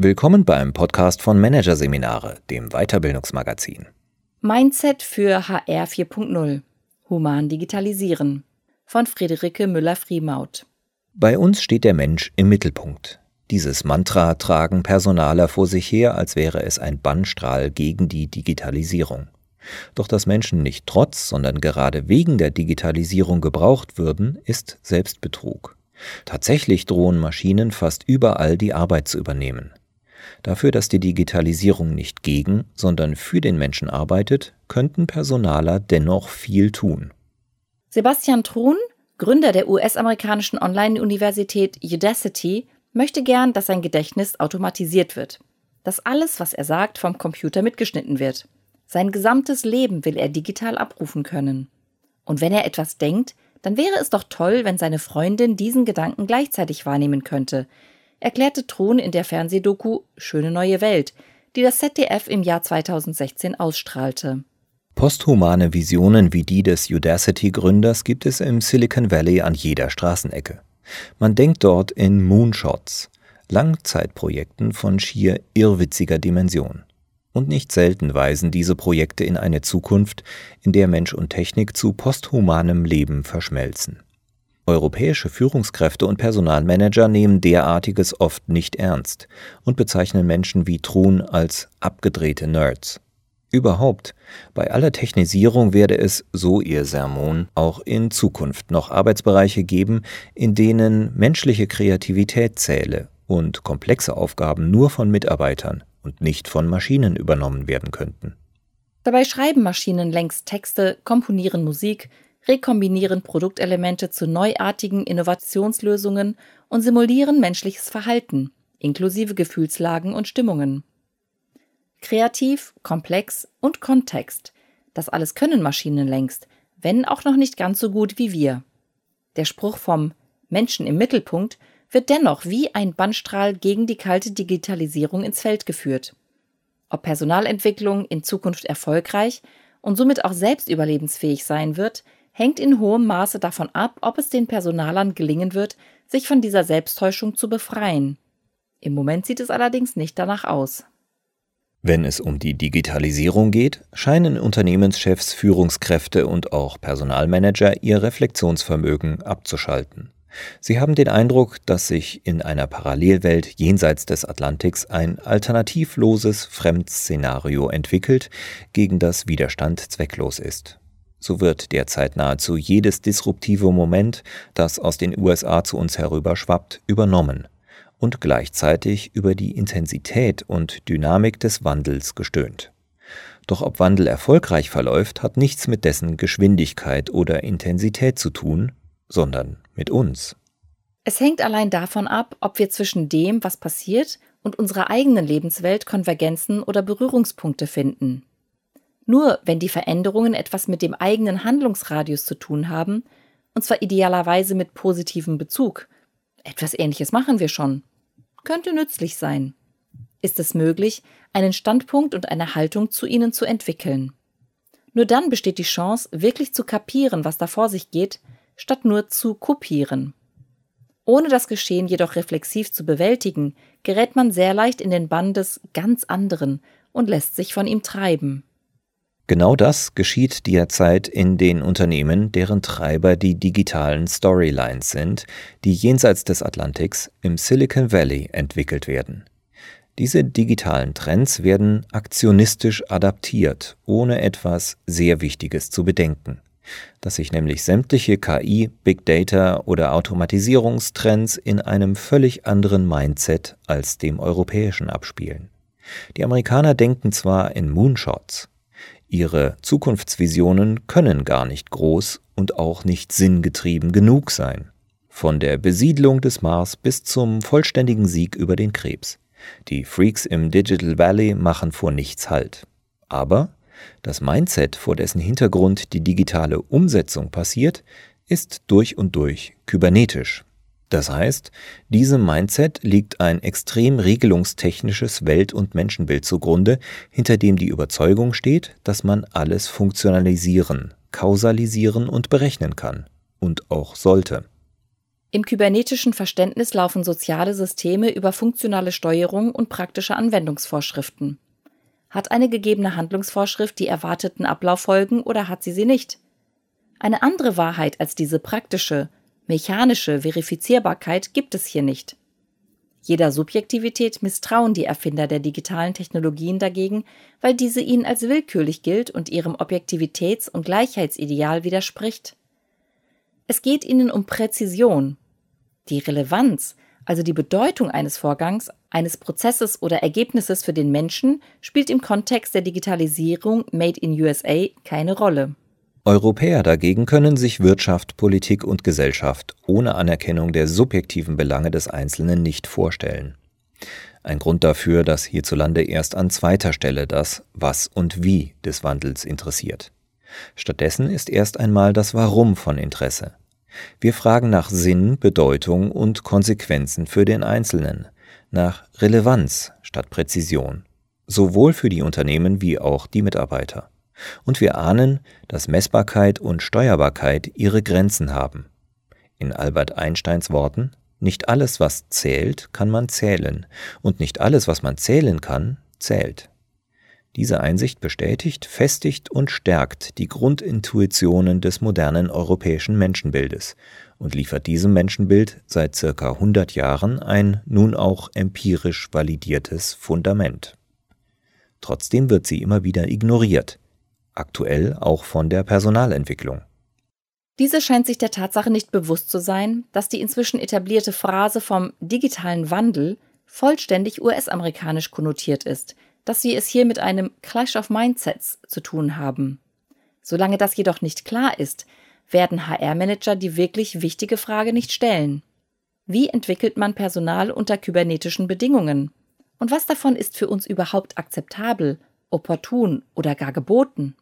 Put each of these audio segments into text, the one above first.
Willkommen beim Podcast von Managerseminare, dem Weiterbildungsmagazin. Mindset für HR 4.0 Human Digitalisieren von Friederike Müller-Friemaut. Bei uns steht der Mensch im Mittelpunkt. Dieses Mantra tragen Personaler vor sich her, als wäre es ein Bannstrahl gegen die Digitalisierung. Doch dass Menschen nicht trotz, sondern gerade wegen der Digitalisierung gebraucht würden, ist Selbstbetrug. Tatsächlich drohen Maschinen fast überall die Arbeit zu übernehmen. Dafür, dass die Digitalisierung nicht gegen, sondern für den Menschen arbeitet, könnten Personaler dennoch viel tun. Sebastian Truhn, Gründer der US-amerikanischen Online-Universität Udacity, möchte gern, dass sein Gedächtnis automatisiert wird. Dass alles, was er sagt, vom Computer mitgeschnitten wird. Sein gesamtes Leben will er digital abrufen können. Und wenn er etwas denkt, dann wäre es doch toll, wenn seine Freundin diesen Gedanken gleichzeitig wahrnehmen könnte, erklärte Thron in der Fernsehdoku Schöne neue Welt, die das ZDF im Jahr 2016 ausstrahlte. Posthumane Visionen wie die des Udacity-Gründers gibt es im Silicon Valley an jeder Straßenecke. Man denkt dort in Moonshots, Langzeitprojekten von schier irrwitziger Dimension. Und nicht selten weisen diese Projekte in eine Zukunft, in der Mensch und Technik zu posthumanem Leben verschmelzen. Europäische Führungskräfte und Personalmanager nehmen derartiges oft nicht ernst und bezeichnen Menschen wie Truhn als abgedrehte Nerds. Überhaupt, bei aller Technisierung werde es, so ihr Sermon, auch in Zukunft noch Arbeitsbereiche geben, in denen menschliche Kreativität zähle und komplexe Aufgaben nur von Mitarbeitern und nicht von Maschinen übernommen werden könnten. Dabei schreiben Maschinen längst Texte, komponieren Musik, rekombinieren Produktelemente zu neuartigen Innovationslösungen und simulieren menschliches Verhalten, inklusive Gefühlslagen und Stimmungen. Kreativ, komplex und Kontext, das alles können Maschinen längst, wenn auch noch nicht ganz so gut wie wir. Der Spruch vom Menschen im Mittelpunkt wird dennoch wie ein Bannstrahl gegen die kalte Digitalisierung ins Feld geführt. Ob Personalentwicklung in Zukunft erfolgreich und somit auch selbst überlebensfähig sein wird, hängt in hohem Maße davon ab, ob es den Personalern gelingen wird, sich von dieser Selbsttäuschung zu befreien. Im Moment sieht es allerdings nicht danach aus. Wenn es um die Digitalisierung geht, scheinen Unternehmenschefs, Führungskräfte und auch Personalmanager ihr Reflexionsvermögen abzuschalten. Sie haben den Eindruck, dass sich in einer Parallelwelt jenseits des Atlantiks ein alternativloses Fremdszenario entwickelt, gegen das Widerstand zwecklos ist. So wird derzeit nahezu jedes disruptive Moment, das aus den USA zu uns herüberschwappt, übernommen und gleichzeitig über die Intensität und Dynamik des Wandels gestöhnt. Doch ob Wandel erfolgreich verläuft, hat nichts mit dessen Geschwindigkeit oder Intensität zu tun, sondern mit uns. Es hängt allein davon ab, ob wir zwischen dem, was passiert, und unserer eigenen Lebenswelt Konvergenzen oder Berührungspunkte finden. Nur wenn die Veränderungen etwas mit dem eigenen Handlungsradius zu tun haben, und zwar idealerweise mit positivem Bezug. Etwas Ähnliches machen wir schon. Könnte nützlich sein. Ist es möglich, einen Standpunkt und eine Haltung zu ihnen zu entwickeln. Nur dann besteht die Chance, wirklich zu kapieren, was da vor sich geht, statt nur zu kopieren. Ohne das Geschehen jedoch reflexiv zu bewältigen, gerät man sehr leicht in den Bann des ganz anderen und lässt sich von ihm treiben. Genau das geschieht derzeit in den Unternehmen, deren Treiber die digitalen Storylines sind, die jenseits des Atlantiks im Silicon Valley entwickelt werden. Diese digitalen Trends werden aktionistisch adaptiert, ohne etwas sehr Wichtiges zu bedenken, dass sich nämlich sämtliche KI, Big Data oder Automatisierungstrends in einem völlig anderen Mindset als dem europäischen abspielen. Die Amerikaner denken zwar in Moonshots, Ihre Zukunftsvisionen können gar nicht groß und auch nicht sinngetrieben genug sein. Von der Besiedlung des Mars bis zum vollständigen Sieg über den Krebs. Die Freaks im Digital Valley machen vor nichts Halt. Aber das Mindset, vor dessen Hintergrund die digitale Umsetzung passiert, ist durch und durch kybernetisch. Das heißt, diesem Mindset liegt ein extrem regelungstechnisches Welt- und Menschenbild zugrunde, hinter dem die Überzeugung steht, dass man alles funktionalisieren, kausalisieren und berechnen kann und auch sollte. Im kybernetischen Verständnis laufen soziale Systeme über funktionale Steuerung und praktische Anwendungsvorschriften. Hat eine gegebene Handlungsvorschrift die erwarteten Ablauffolgen oder hat sie sie nicht? Eine andere Wahrheit als diese praktische, mechanische Verifizierbarkeit gibt es hier nicht. Jeder Subjektivität misstrauen die Erfinder der digitalen Technologien dagegen, weil diese ihnen als willkürlich gilt und ihrem Objektivitäts- und Gleichheitsideal widerspricht. Es geht ihnen um Präzision. Die Relevanz, also die Bedeutung eines Vorgangs, eines Prozesses oder Ergebnisses für den Menschen, spielt im Kontext der Digitalisierung Made in USA keine Rolle. Europäer dagegen können sich Wirtschaft, Politik und Gesellschaft ohne Anerkennung der subjektiven Belange des Einzelnen nicht vorstellen. Ein Grund dafür, dass hierzulande erst an zweiter Stelle das Was und Wie des Wandels interessiert. Stattdessen ist erst einmal das Warum von Interesse. Wir fragen nach Sinn, Bedeutung und Konsequenzen für den Einzelnen, nach Relevanz statt Präzision, sowohl für die Unternehmen wie auch die Mitarbeiter. Und wir ahnen, dass Messbarkeit und Steuerbarkeit ihre Grenzen haben. In Albert Einsteins Worten, nicht alles, was zählt, kann man zählen, und nicht alles, was man zählen kann, zählt. Diese Einsicht bestätigt, festigt und stärkt die Grundintuitionen des modernen europäischen Menschenbildes und liefert diesem Menschenbild seit circa 100 Jahren ein nun auch empirisch validiertes Fundament. Trotzdem wird sie immer wieder ignoriert, aktuell auch von der Personalentwicklung. Diese scheint sich der Tatsache nicht bewusst zu sein, dass die inzwischen etablierte Phrase vom digitalen Wandel vollständig US-amerikanisch konnotiert ist, dass wir es hier mit einem Clash of Mindsets zu tun haben. Solange das jedoch nicht klar ist, werden HR-Manager die wirklich wichtige Frage nicht stellen. Wie entwickelt man Personal unter kybernetischen Bedingungen? Und was davon ist für uns überhaupt akzeptabel, opportun oder gar geboten?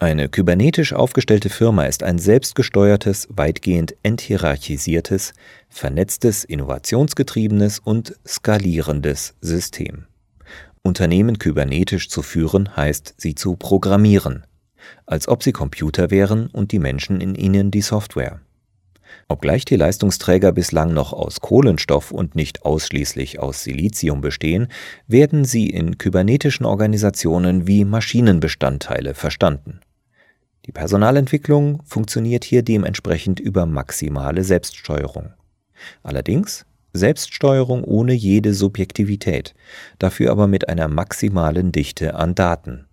Eine kybernetisch aufgestellte Firma ist ein selbstgesteuertes, weitgehend enthierarchisiertes, vernetztes, innovationsgetriebenes und skalierendes System. Unternehmen kybernetisch zu führen heißt, sie zu programmieren, als ob sie Computer wären und die Menschen in ihnen die Software. Obgleich die Leistungsträger bislang noch aus Kohlenstoff und nicht ausschließlich aus Silizium bestehen, werden sie in kybernetischen Organisationen wie Maschinenbestandteile verstanden. Die Personalentwicklung funktioniert hier dementsprechend über maximale Selbststeuerung. Allerdings Selbststeuerung ohne jede Subjektivität, dafür aber mit einer maximalen Dichte an Daten.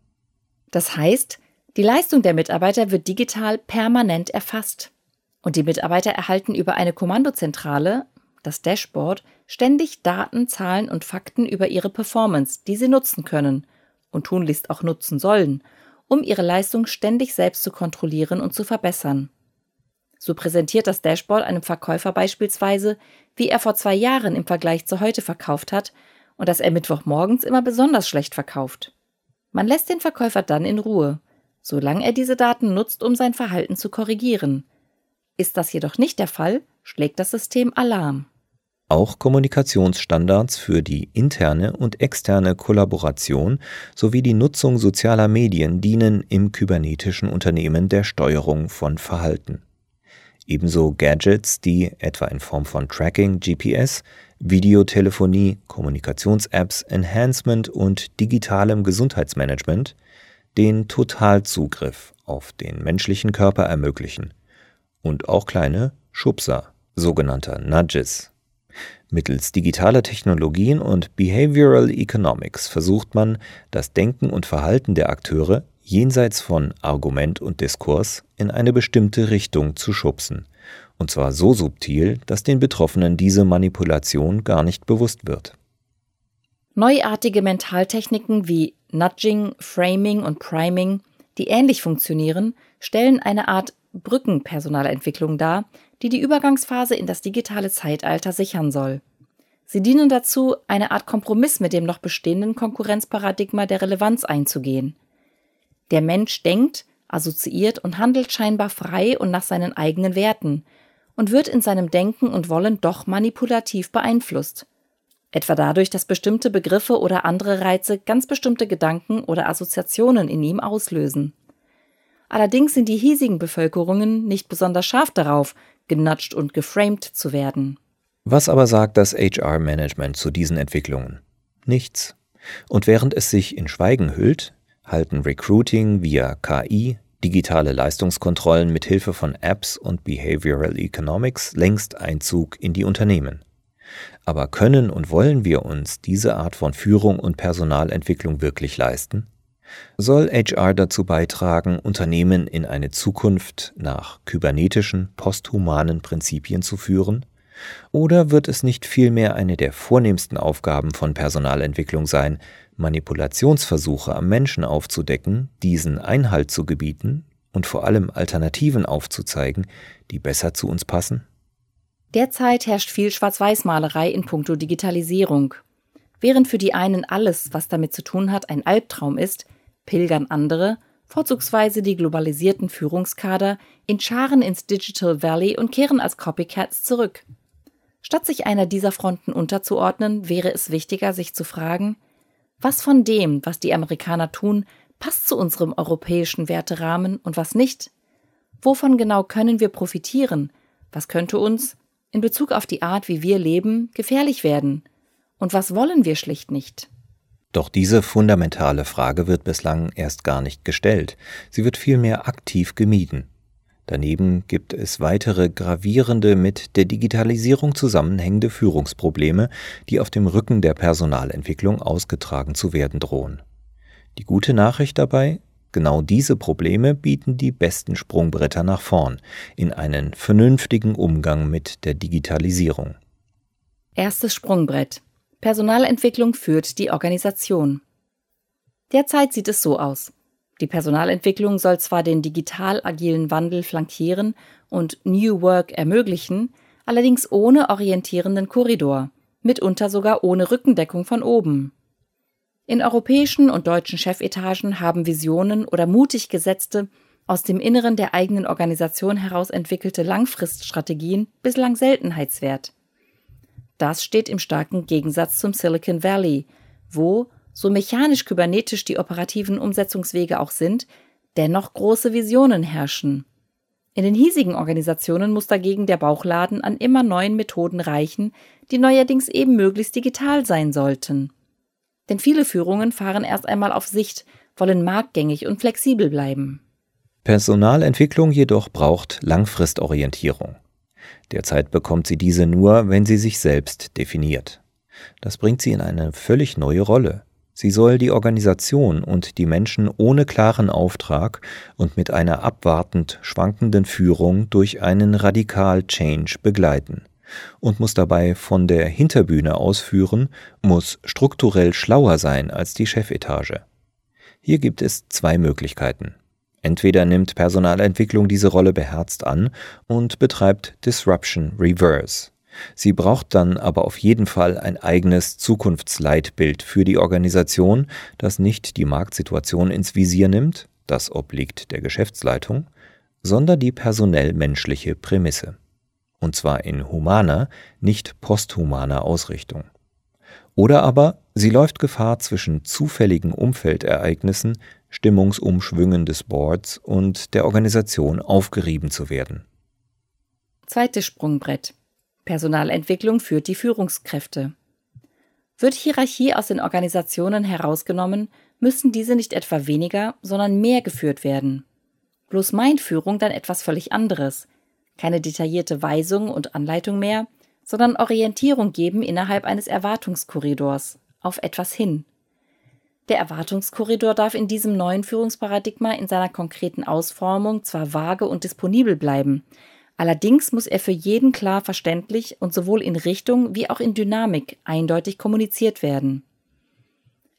Das heißt, die Leistung der Mitarbeiter wird digital permanent erfasst. Und die Mitarbeiter erhalten über eine Kommandozentrale, das Dashboard, ständig Daten, Zahlen und Fakten über ihre Performance, die sie nutzen können und tunlichst auch nutzen sollen, um ihre Leistung ständig selbst zu kontrollieren und zu verbessern. So präsentiert das Dashboard einem Verkäufer beispielsweise, wie er vor zwei Jahren im Vergleich zu heute verkauft hat und dass er Mittwochmorgens immer besonders schlecht verkauft. Man lässt den Verkäufer dann in Ruhe, solange er diese Daten nutzt, um sein Verhalten zu korrigieren. Ist das jedoch nicht der Fall, schlägt das System Alarm. Auch Kommunikationsstandards für die interne und externe Kollaboration sowie die Nutzung sozialer Medien dienen im kybernetischen Unternehmen der Steuerung von Verhalten. Ebenso Gadgets, die etwa in Form von Tracking, GPS, Videotelefonie, Kommunikations-Apps, Enhancement und digitalem Gesundheitsmanagement den Totalzugriff auf den menschlichen Körper ermöglichen und auch kleine Schubser, sogenannter Nudges Mittels digitaler Technologien und Behavioral Economics versucht man, das Denken und Verhalten der Akteure jenseits von Argument und Diskurs in eine bestimmte Richtung zu schubsen, und zwar so subtil, dass den Betroffenen diese Manipulation gar nicht bewusst wird. Neuartige Mentaltechniken wie Nudging, Framing und Priming, die ähnlich funktionieren, stellen eine Art Brückenpersonalentwicklung dar, die die Übergangsphase in das digitale Zeitalter sichern soll. Sie dienen dazu, eine Art Kompromiss mit dem noch bestehenden Konkurrenzparadigma der Relevanz einzugehen. Der Mensch denkt, assoziiert und handelt scheinbar frei und nach seinen eigenen Werten und wird in seinem Denken und Wollen doch manipulativ beeinflusst. Etwa dadurch, dass bestimmte Begriffe oder andere Reize ganz bestimmte Gedanken oder Assoziationen in ihm auslösen. Allerdings sind die hiesigen Bevölkerungen nicht besonders scharf darauf, genudged und geframed zu werden. Was aber sagt das HR-Management zu diesen Entwicklungen? Nichts. Und während es sich in Schweigen hüllt, halten Recruiting via KI, digitale Leistungskontrollen mit Hilfe von Apps und Behavioral Economics längst Einzug in die Unternehmen. Aber können und wollen wir uns diese Art von Führung und Personalentwicklung wirklich leisten? Soll HR dazu beitragen, Unternehmen in eine Zukunft nach kybernetischen, posthumanen Prinzipien zu führen? Oder wird es nicht vielmehr eine der vornehmsten Aufgaben von Personalentwicklung sein, Manipulationsversuche am Menschen aufzudecken, diesen Einhalt zu gebieten und vor allem Alternativen aufzuzeigen, die besser zu uns passen? Derzeit herrscht viel Schwarz-Weiß-Malerei in puncto Digitalisierung. Während für die einen alles, was damit zu tun hat, ein Albtraum ist, pilgern andere, vorzugsweise die globalisierten Führungskader, in Scharen ins Digital Valley und kehren als Copycats zurück. Statt sich einer dieser Fronten unterzuordnen, wäre es wichtiger, sich zu fragen, was von dem, was die Amerikaner tun, passt zu unserem europäischen Werterahmen und was nicht? Wovon genau können wir profitieren? Was könnte uns, in Bezug auf die Art, wie wir leben, gefährlich werden? Und was wollen wir schlicht nicht? Doch diese fundamentale Frage wird bislang erst gar nicht gestellt, sie wird vielmehr aktiv gemieden. Daneben gibt es weitere gravierende mit der Digitalisierung zusammenhängende Führungsprobleme, die auf dem Rücken der Personalentwicklung ausgetragen zu werden drohen. Die gute Nachricht dabei, Genau diese Probleme bieten die besten Sprungbretter nach vorn in einen vernünftigen Umgang mit der Digitalisierung. Erstes Sprungbrett. Personalentwicklung führt die Organisation. Derzeit sieht es so aus. Die Personalentwicklung soll zwar den digital agilen Wandel flankieren und New Work ermöglichen, allerdings ohne orientierenden Korridor, mitunter sogar ohne Rückendeckung von oben. In europäischen und deutschen Chefetagen haben Visionen oder mutig gesetzte, aus dem Inneren der eigenen Organisation heraus entwickelte Langfriststrategien bislang Seltenheitswert. Das steht im starken Gegensatz zum Silicon Valley, wo, so mechanisch kybernetisch die operativen Umsetzungswege auch sind, dennoch große Visionen herrschen. In den hiesigen Organisationen muss dagegen der Bauchladen an immer neuen Methoden reichen, die neuerdings eben möglichst digital sein sollten. Denn viele Führungen fahren erst einmal auf Sicht, wollen marktgängig und flexibel bleiben. Personalentwicklung jedoch braucht Langfristorientierung. Derzeit bekommt sie diese nur, wenn sie sich selbst definiert. Das bringt sie in eine völlig neue Rolle. Sie soll die Organisation und die Menschen ohne klaren Auftrag und mit einer abwartend schwankenden Führung durch einen Radikal-Change begleiten und muss dabei von der Hinterbühne ausführen, muss strukturell schlauer sein als die Chefetage. Hier gibt es zwei Möglichkeiten. Entweder nimmt Personalentwicklung diese Rolle beherzt an und betreibt Disruption Reverse. Sie braucht dann aber auf jeden Fall ein eigenes Zukunftsleitbild für die Organisation, das nicht die Marktsituation ins Visier nimmt, das obliegt der Geschäftsleitung, sondern die personell menschliche Prämisse und zwar in humaner, nicht posthumaner Ausrichtung. Oder aber sie läuft Gefahr zwischen zufälligen Umfeldereignissen, Stimmungsumschwüngen des Boards und der Organisation aufgerieben zu werden. Zweites Sprungbrett. Personalentwicklung führt die Führungskräfte. Wird Hierarchie aus den Organisationen herausgenommen, müssen diese nicht etwa weniger, sondern mehr geführt werden. Bloß meint Führung dann etwas völlig anderes, keine detaillierte Weisung und Anleitung mehr, sondern Orientierung geben innerhalb eines Erwartungskorridors, auf etwas hin. Der Erwartungskorridor darf in diesem neuen Führungsparadigma in seiner konkreten Ausformung zwar vage und disponibel bleiben, allerdings muss er für jeden klar verständlich und sowohl in Richtung wie auch in Dynamik eindeutig kommuniziert werden.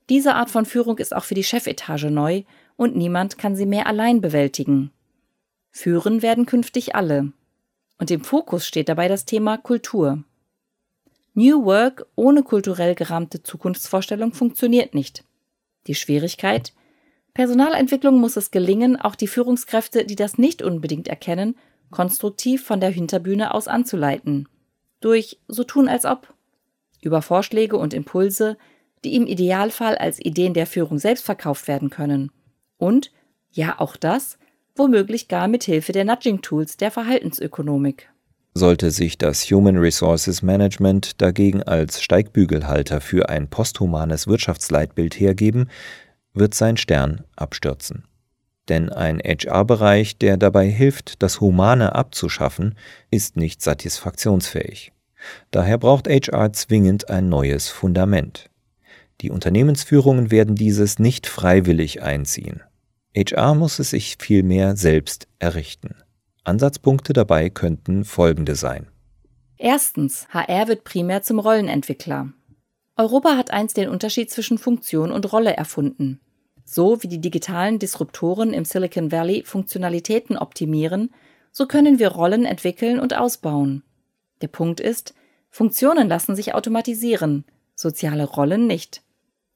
Diese Art von Führung ist auch für die Chefetage neu und niemand kann sie mehr allein bewältigen. Führen werden künftig alle, und im Fokus steht dabei das Thema Kultur. New Work ohne kulturell gerahmte Zukunftsvorstellung funktioniert nicht. Die Schwierigkeit? Personalentwicklung muss es gelingen, auch die Führungskräfte, die das nicht unbedingt erkennen, konstruktiv von der Hinterbühne aus anzuleiten. Durch so tun als ob. Über Vorschläge und Impulse, die im Idealfall als Ideen der Führung selbst verkauft werden können. Und, ja auch das, womöglich gar mit Hilfe der Nudging-Tools der Verhaltensökonomik. Sollte sich das Human Resources Management dagegen als Steigbügelhalter für ein posthumanes Wirtschaftsleitbild hergeben, wird sein Stern abstürzen. Denn ein HR-Bereich, der dabei hilft, das Humane abzuschaffen, ist nicht satisfaktionsfähig. Daher braucht HR zwingend ein neues Fundament. Die Unternehmensführungen werden dieses nicht freiwillig einziehen. HR muss es sich vielmehr selbst errichten. Ansatzpunkte dabei könnten folgende sein. Erstens, HR wird primär zum Rollenentwickler. Europa hat einst den Unterschied zwischen Funktion und Rolle erfunden. So wie die digitalen Disruptoren im Silicon Valley Funktionalitäten optimieren, so können wir Rollen entwickeln und ausbauen. Der Punkt ist, Funktionen lassen sich automatisieren, soziale Rollen nicht.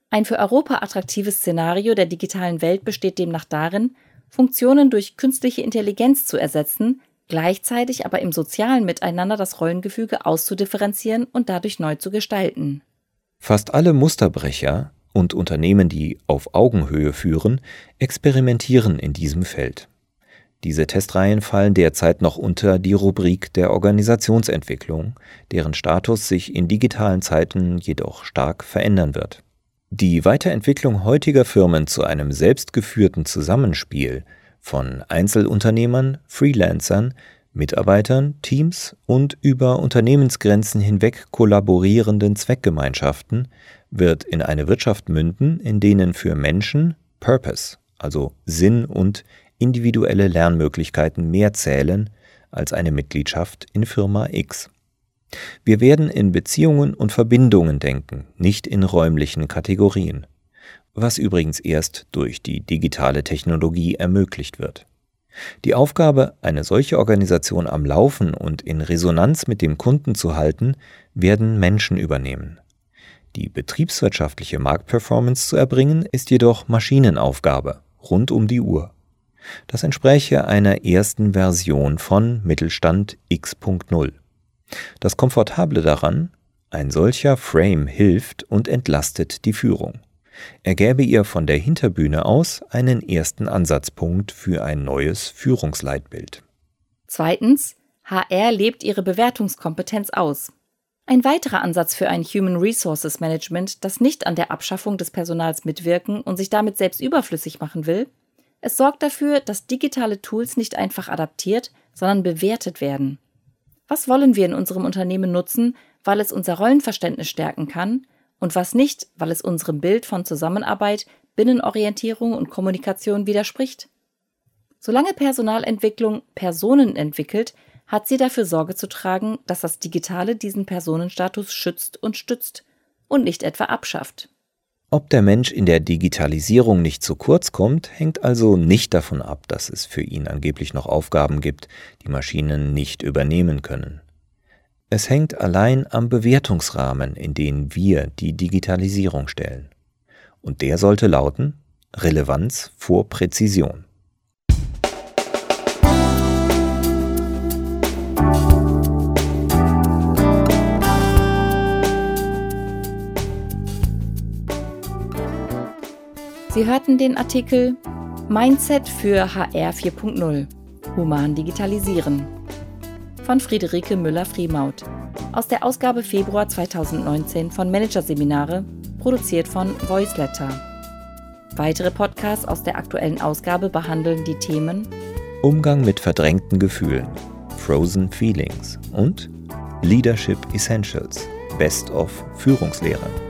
Ein für Europa attraktives Szenario der digitalen Welt besteht demnach darin, Funktionen durch künstliche Intelligenz zu ersetzen, gleichzeitig aber im sozialen Miteinander das Rollengefüge auszudifferenzieren und dadurch neu zu gestalten. Fast alle Musterbrecher und Unternehmen, die auf Augenhöhe führen, experimentieren in diesem Feld. Diese Testreihen fallen derzeit noch unter die Rubrik der Organisationsentwicklung, deren Status sich in digitalen Zeiten jedoch stark verändern wird. Die Weiterentwicklung heutiger Firmen zu einem selbstgeführten Zusammenspiel von Einzelunternehmern, Freelancern, Mitarbeitern, Teams und über Unternehmensgrenzen hinweg kollaborierenden Zweckgemeinschaften wird in eine Wirtschaft münden, in denen für Menschen Purpose, also Sinn und individuelle Lernmöglichkeiten mehr zählen als eine Mitgliedschaft in Firma X. Wir werden in Beziehungen und Verbindungen denken, nicht in räumlichen Kategorien, was übrigens erst durch die digitale Technologie ermöglicht wird. Die Aufgabe, eine solche Organisation am Laufen und in Resonanz mit dem Kunden zu halten, werden Menschen übernehmen. Die betriebswirtschaftliche Marktperformance zu erbringen, ist jedoch Maschinenaufgabe, rund um die Uhr. Das entspräche einer ersten Version von Mittelstand X.0. Das Komfortable daran, ein solcher Frame hilft und entlastet die Führung. Er gäbe ihr von der Hinterbühne aus einen ersten Ansatzpunkt für ein neues Führungsleitbild. Zweitens, HR lebt ihre Bewertungskompetenz aus. Ein weiterer Ansatz für ein Human Resources Management, das nicht an der Abschaffung des Personals mitwirken und sich damit selbst überflüssig machen will, es sorgt dafür, dass digitale Tools nicht einfach adaptiert, sondern bewertet werden. Was wollen wir in unserem Unternehmen nutzen, weil es unser Rollenverständnis stärken kann und was nicht, weil es unserem Bild von Zusammenarbeit, Binnenorientierung und Kommunikation widerspricht? Solange Personalentwicklung Personen entwickelt, hat sie dafür Sorge zu tragen, dass das Digitale diesen Personenstatus schützt und stützt und nicht etwa abschafft. Ob der Mensch in der Digitalisierung nicht zu kurz kommt, hängt also nicht davon ab, dass es für ihn angeblich noch Aufgaben gibt, die Maschinen nicht übernehmen können. Es hängt allein am Bewertungsrahmen, in den wir die Digitalisierung stellen. Und der sollte lauten Relevanz vor Präzision. Sie hörten den Artikel Mindset für HR 4.0 Human Digitalisieren von Friederike Müller-Friemaut aus der Ausgabe Februar 2019 von Managerseminare, produziert von Voiceletter. Weitere Podcasts aus der aktuellen Ausgabe behandeln die Themen Umgang mit verdrängten Gefühlen, Frozen Feelings und Leadership Essentials, Best of Führungslehre.